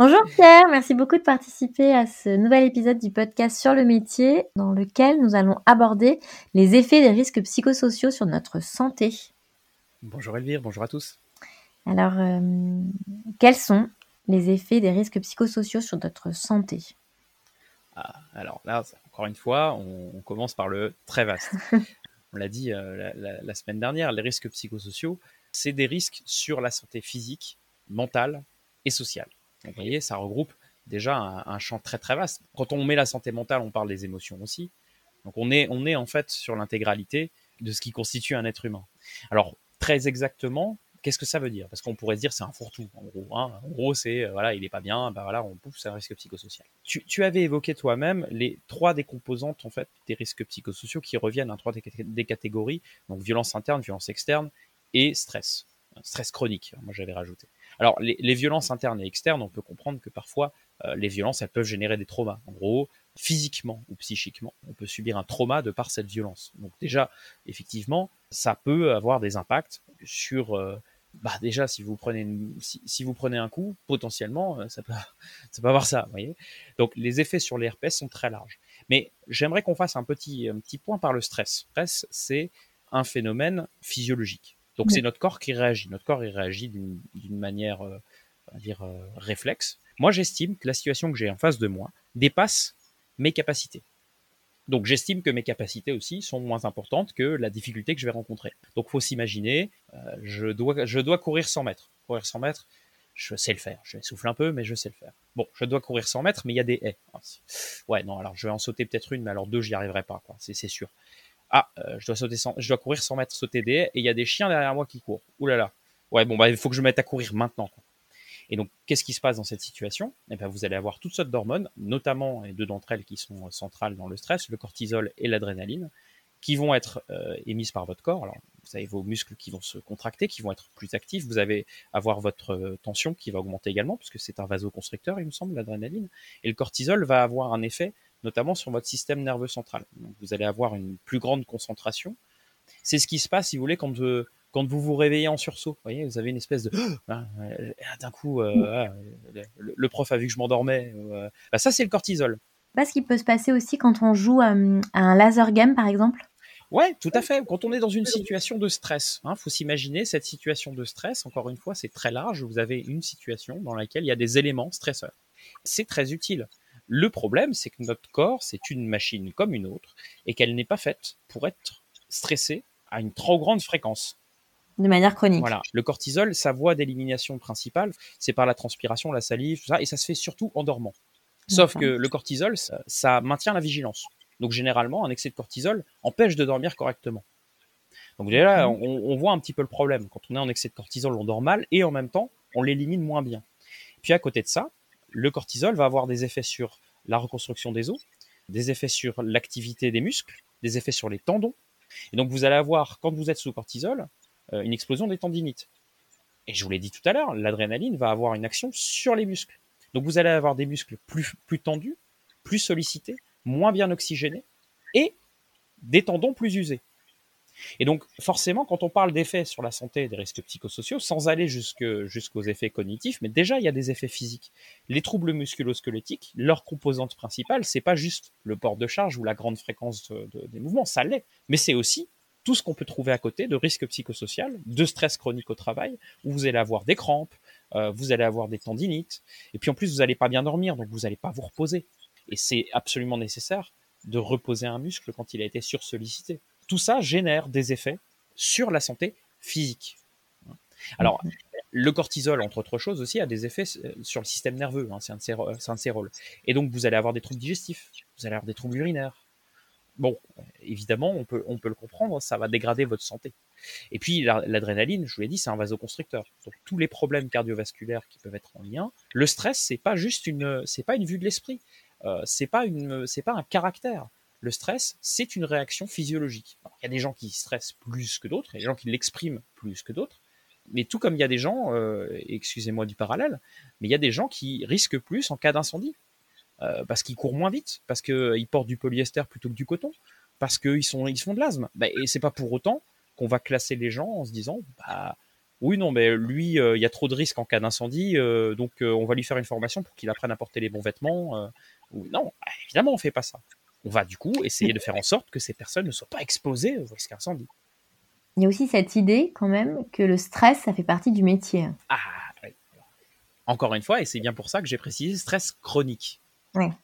Bonjour Pierre, merci beaucoup de participer à ce nouvel épisode du podcast sur le métier dans lequel nous allons aborder les effets des risques psychosociaux sur notre santé. Bonjour Elvire, bonjour à tous. Alors, euh, quels sont les effets des risques psychosociaux sur notre santé? Ah, Alors là, encore une fois, on, on, commence par le très vaste. on l'a dit euh, la, la, la, semaine dernière, les risques psychosociaux, c'est des risques sur la santé physique, mentale et sociale. Vous voyez, ça regroupe déjà un, champ très très vaste. Quand on met la santé mentale, on parle des émotions aussi. Donc on est, on est en fait sur l'intégralité de ce qui constitue un être humain. Alors très exactement, qu'est-ce que ça veut dire? Parce qu'on pourrait se dire c'est un fourre-tout en gros. Hein. En gros c'est euh, voilà il est pas bien, bah voilà on pouf c'est un risque psychosocial. Tu, tu avais évoqué toi-même les trois des composantes en fait des risques psychosociaux qui reviennent à trois des catégories donc violence interne, violence externe et stress, stress chronique. Moi j'avais rajouté. Alors, les, violences internes et externes, on peut comprendre que parfois, euh, les violences, elles peuvent générer des traumas. En gros, physiquement ou psychiquement, on peut subir un trauma de par cette violence. Donc déjà, effectivement, ça peut avoir des impacts sur... Euh, bah déjà, si vous prenez si, vous prenez un coup, potentiellement, euh, ça peut, ça peut avoir ça, voyez. Donc les effets sur les herpès sont très larges. Mais j'aimerais qu'on fasse un petit, un petit point par le stress. Le stress, c'est un phénomène physiologique. Donc c'est notre corps qui réagit. Notre corps il réagit d'une manière, euh, on va dire, euh, réflexe. Moi j'estime que la situation que j'ai en face de moi dépasse mes capacités. Donc j'estime que mes capacités aussi sont moins importantes que la difficulté que je vais rencontrer. Donc faut s'imaginer, euh, je, dois, je dois courir 100 mètres. Courir 100 mètres, je sais le faire. Je souffle un peu, mais je sais le faire. Bon, je dois courir 100 mètres, mais il y a des haies. Ouais, non, alors je vais en sauter peut-être une, mais alors deux, j'y arriverai pas, quoi. C'est sûr ah, euh, je dois sauter 100, je dois courir 100 mètres sauter des haies et il y a des chiens derrière moi qui courent. Ouh là là. Ouais, bon bah il faut que je me mette à courir maintenant. Et donc qu'est-ce qui se passe dans cette situation? Eh ben vous allez avoir toutes sortes d'hormones, notamment deux d'entre elles qui sont centrales dans le stress, le cortisol et l'adrénaline, qui vont être euh, émises par votre corps. Alors vous avez vos muscles qui vont se contracter, qui vont être plus actifs. Vous allez avoir votre euh, tension qui va augmenter également, puisque c'est un vasoconstricteur, il me semble, l'adrénaline. Et le cortisol va avoir un effet notamment sur votre système nerveux central. Donc vous allez avoir une plus grande concentration. C'est ce qui se passe, si vous voulez, quand vous, euh, quand vous vous réveillez en sursaut. Vous voyez, vous avez une espèce de ah, d'un coup, euh, le, le, prof a vu que je m'endormais. Euh, bah, ça, c'est le cortisol. Pas ce qui peut se passer aussi quand on joue à, à un laser game, par exemple. Ouais, tout à fait. Quand on est dans une situation de stress, hein, faut s'imaginer cette situation de stress. Encore une fois, c'est très large. Vous avez une situation dans laquelle il y a des éléments stresseurs. C'est très utile. Le problème, c'est que notre corps, c'est une machine comme une autre et qu'elle n'est pas faite pour être stressée à une trop grande fréquence. De manière chronique. Voilà. Le cortisol, sa voie d'élimination principale, c'est par la transpiration, la salive, tout ça, et ça se fait surtout en dormant. Sauf que le cortisol, ça, ça, maintient la vigilance. Donc généralement, un excès de cortisol empêche de dormir correctement. Donc déjà, on, on voit un petit peu le problème. Quand on est en excès de cortisol, on dort mal et en même temps, on l'élimine moins bien. Puis à côté de ça, le cortisol va avoir des effets sur la reconstruction des os, des effets sur l'activité des muscles, des effets sur les tendons. Et donc vous allez avoir, quand vous êtes sous cortisol, euh, une explosion des tendinites. Et je vous l'ai dit tout à l'heure, l'adrénaline va avoir une action sur les muscles. Donc vous allez avoir des muscles plus, plus tendus, plus sollicités, moins bien oxygénés, et des tendons plus usés. Et donc, forcément, quand on parle d'effets sur la santé et des risques psychosociaux, sans aller jusqu'aux effets cognitifs, mais déjà, il y a des effets physiques. Les troubles musculo-squelettiques, leur composante principale, c'est pas juste le port de charge ou la grande fréquence de, de, des mouvements, ça l'est, mais c'est aussi tout ce qu'on peut trouver à côté de risques psychosociaux, de stress chronique au travail, où vous allez avoir des crampes, euh, vous allez avoir des tendinites, et puis en plus, vous n'allez pas bien dormir, donc vous n'allez pas vous reposer. Et c'est absolument nécessaire de reposer un muscle quand il a été sursollicité tout ça génère des effets sur la santé physique. Alors, le cortisol, entre autres choses aussi, a des effets euh, sur le système nerveux. Hein, c'est un, un, de ses rôles. Et donc, vous allez avoir des troubles digestifs, vous allez avoir des troubles urinaires. Bon, évidemment, on peut, on peut le comprendre, ça va dégrader votre santé. Et puis, l'adrénaline, je vous l'ai dit, c'est un vasoconstricteur. Donc, tous les problèmes cardiovasculaires qui peuvent être en lien. Le stress, c'est pas juste une, c'est pas une vue de l'esprit. euh, c'est pas une, c'est pas un caractère. Le stress, c'est une réaction physiologique. Il y a des gens qui stressent plus que d'autres, il y a des gens qui l'expriment plus que d'autres. Mais tout comme il y a des gens, euh, excusez-moi du parallèle, mais il y a des gens qui risquent plus en cas d'incendie. Euh, parce qu'ils courent moins vite, parce qu'ils portent du polyester plutôt que du coton, parce qu'ils sont, ils font de l'asthme. Bah, et c'est pas pour autant qu'on va classer les gens en se disant, bah, oui, non, mais lui, euh, il y a trop de risques en cas d'incendie, euh, donc euh, on va lui faire une formation pour qu'il apprenne à porter les bons vêtements. euh, non, évidemment, on fait pas ça. On va du coup essayer de faire en sorte que ces personnes ne soient pas exposées au risque d'incendie. Il y a aussi cette idée quand même que le stress, ça fait partie du métier. Ah, ouais. Encore une fois, et c'est bien pour ça que j'ai précisé stress chronique.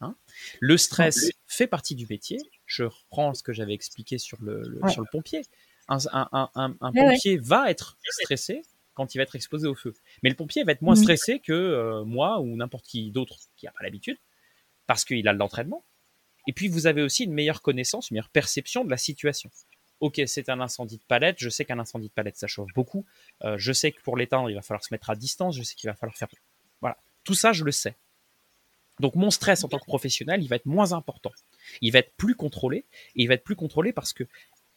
Hein? Le stress fait partie du métier. Je reprends ce que j'avais expliqué sur le, le- Ouais. sur le pompier. Un, un- un- un- un Ouais, ouais. pompier va être stressé quand il va être exposé au feu. Mais le pompier va être moins Mhm. stressé que euh, moi ou n'importe qui d'autre qui n'a pas l'habitude, parce qu'il a de l'entraînement. Et puis vous avez aussi une meilleure connaissance, une meilleure perception de la situation. Ok, c'est un incendie de palette. Je sais qu'un incendie de palette, ça chauffe beaucoup. Euh, je sais que pour l'éteindre, il va falloir se mettre à distance. Je sais qu'il va falloir faire. Voilà. Tout ça, je le sais. Donc mon stress en tant que professionnel, il va être moins important. Il va être plus contrôlé. Et il va être plus contrôlé parce que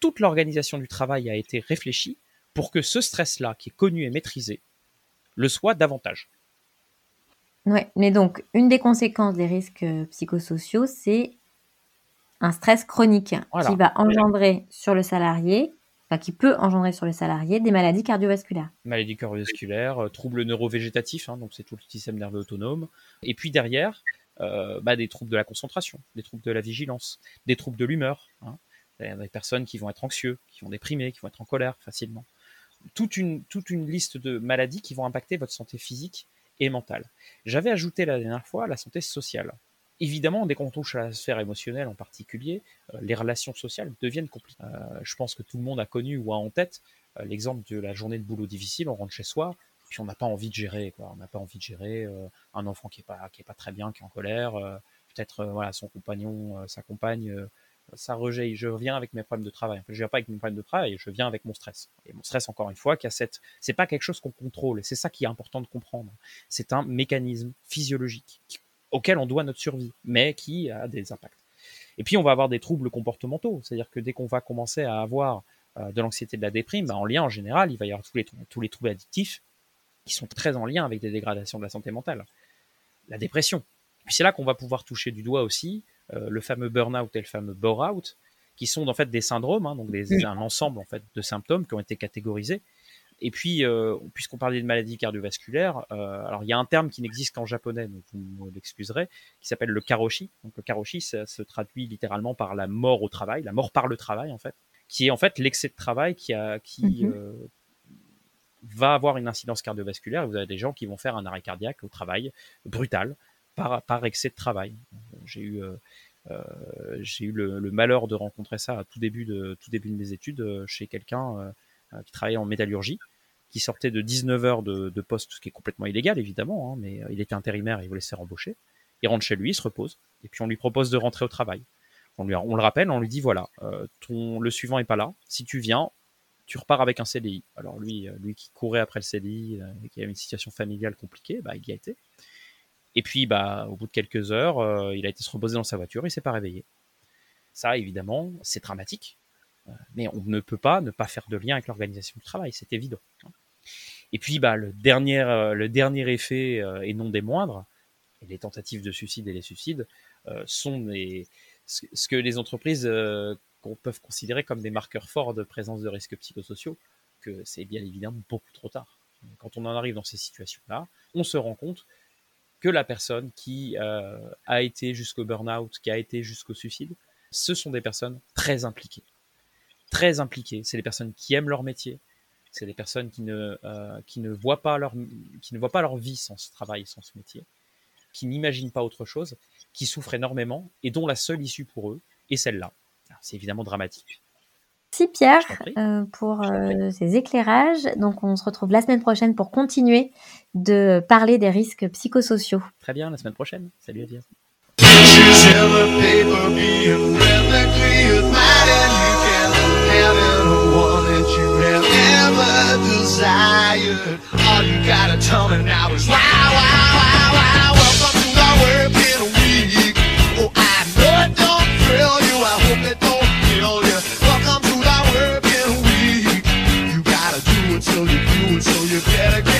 toute l'organisation du travail a été réfléchie pour que ce stress-là, qui est connu et maîtrisé, le soit davantage. Ouais, mais donc, une des conséquences des risques euh, psychosociaux, c'est un stress chronique Voilà. qui va engendrer sur le salarié, enfin, qui peut engendrer sur le salarié des maladies cardiovasculaires. maladie cardiovasculaire, euh, troubles neurovégétatifs, hein, donc c'est tout le système nerveux autonome. Et puis derrière, euh, bah, des troubles de la concentration, des troubles de la vigilance, des troubles de l'humeur. Hein. Il y a des personnes qui vont être anxieux, qui vont déprimer, qui vont être en colère facilement. Toute une, toute une liste de maladies qui vont impacter votre santé physique et mentale. J'avais ajouté la dernière fois la santé sociale. Évidemment, dès qu'on touche à la sphère émotionnelle en particulier, euh, les relations sociales deviennent compliquées. Euh, je pense que tout le monde a connu ou a en tête euh, l'exemple de la journée de boulot difficile, on rentre chez soi, puis on n'a pas envie de gérer, quoi. On n'a pas envie de gérer un enfant qui est pas pas très bien, qui est en colère, peut-être voilà son compagnon, sa compagne, ça rejet. Je viens avec mes problèmes de travail. En fait, je viens pas avec mes problèmes de travail, je viens avec mon stress. Et mon stress, encore une fois, qui a cette, c'est pas quelque chose qu'on contrôle. C'est ça qui est important de comprendre. C'est un mécanisme physiologique qui- auquel on doit notre survie, mais qui a des impacts. Et puis on va avoir des troubles comportementaux, c'est-à-dire que dès qu'on va commencer à avoir euh, de l'anxiété, de la déprime, bah, en lien en général, il va y avoir tous les, tous les troubles addictifs qui sont très en lien avec des dégradations de la santé mentale. La dépression. Puis c'est là qu'on va pouvoir toucher du doigt aussi euh, le fameux burn-out et le fameux bore-out, qui sont en fait des syndromes, hein, donc des, un ensemble en fait de symptômes qui ont été catégorisés. Et puis, euh, puisqu'on parlait de maladies cardiovasculaires, euh, alors il y a un terme qui n'existe qu'en japonais, donc vous m'excuserez, qui s'appelle le karoshi. Donc le karoshi, ça se traduit littéralement par la mort au travail, la mort par le travail en fait, qui est en fait l'excès de travail qui, a, qui Mhm. euh, va avoir une incidence cardiovasculaire. Vous avez des gens qui vont faire un arrêt cardiaque au travail brutal par, par excès de travail. J'ai eu, euh, euh, j'ai eu le, le malheur de rencontrer ça à tout début de, tout début de mes études euh, chez quelqu'un euh, euh, qui travaillait en métallurgie, qui sortait de 19 heures de, poste, ce qui est complètement illégal évidemment, hein, mais euh, il était intérimaire et il voulait se faire embaucher. Il rentre chez lui, il se repose, et puis on lui propose de rentrer au travail. On, lui, on le rappelle, on lui dit voilà, euh, ton, le suivant est pas là. Si tu viens, tu repars avec un CDI. Alors lui, euh, lui qui courait après le CDI, euh, qui avait une situation familiale compliquée, bah, il y a été. Et puis, bah, au bout de quelques heures, euh, il a été se reposer dans sa voiture, il s'est pas réveillé. Ça, évidemment, c'est dramatique, euh, mais on ne peut pas ne pas faire de lien avec l'organisation du travail, c'est évident. Et puis, bah, le dernier, euh, le dernier effet, euh, et non des moindres, les tentatives de suicide et les suicides, euh, sont ce que les entreprises peuvent considérer comme des marqueurs forts de présence de risques psychosociaux, que c'est bien évidemment beaucoup trop tard. Quand on en arrive dans ces situations-là, on se rend compte que la personne qui a été jusqu'au burn-out, qui a été jusqu'au suicide, ce sont des personnes très impliquées. Très impliquées. C'est des personnes qui aiment leur métier. C'est des personnes qui ne, euh, qui, ne voient pas leur, qui ne voient pas leur vie sans ce travail, sans ce métier, qui n'imaginent pas autre chose, qui souffrent énormément et dont la seule issue pour eux est celle-là. C'est évidemment dramatique. Merci Pierre euh, pour euh, ces éclairages. Donc on se retrouve la semaine prochaine pour continuer de parler des risques psychosociaux. Très bien, la semaine prochaine. Salut Elvire. Pictures All you gotta tell me now is wow, wow, wow, wow. Welcome to week. Oh, I know it don't thrill you. I hope it don't kill you. Welcome to week. You gotta do it till you do it, so you better.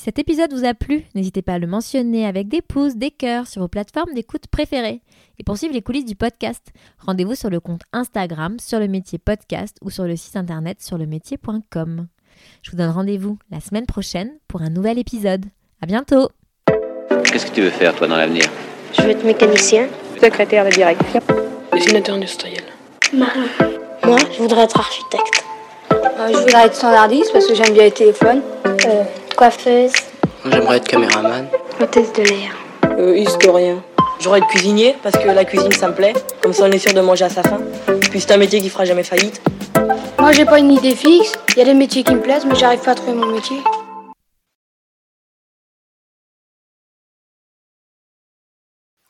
Si cet épisode vous a plu, n'hésitez pas à le mentionner avec des pouces, des cœurs sur vos plateformes d'écoute préférées. Et pour suivre les coulisses du podcast, rendez-vous sur le compte Instagram sur le métier podcast ou sur le site internet sur le métier.com. Je vous donne rendez-vous la semaine prochaine pour un nouvel épisode. À bientôt! Qu'est-ce que tu veux faire, toi, dans l'avenir? Je veux être mécanicien. Secrétaire de direction. Dessinateur industriel. Marin. Moi, je voudrais être architecte. Euh, je voudrais être standardiste parce que j'aime bien les téléphones. Euh, coiffeuse. J'aimerais être caméraman. Hôtesse de l'air. Euh, historien. J'aurais être cuisinier parce que la cuisine ça me plaît. Comme ça on est sûr de manger à sa faim. Puis c'est un métier qui fera jamais faillite. Moi, j'ai pas une idée fixe. Il y a des métiers qui me plaisent, mais j'arrive pas à trouver mon métier.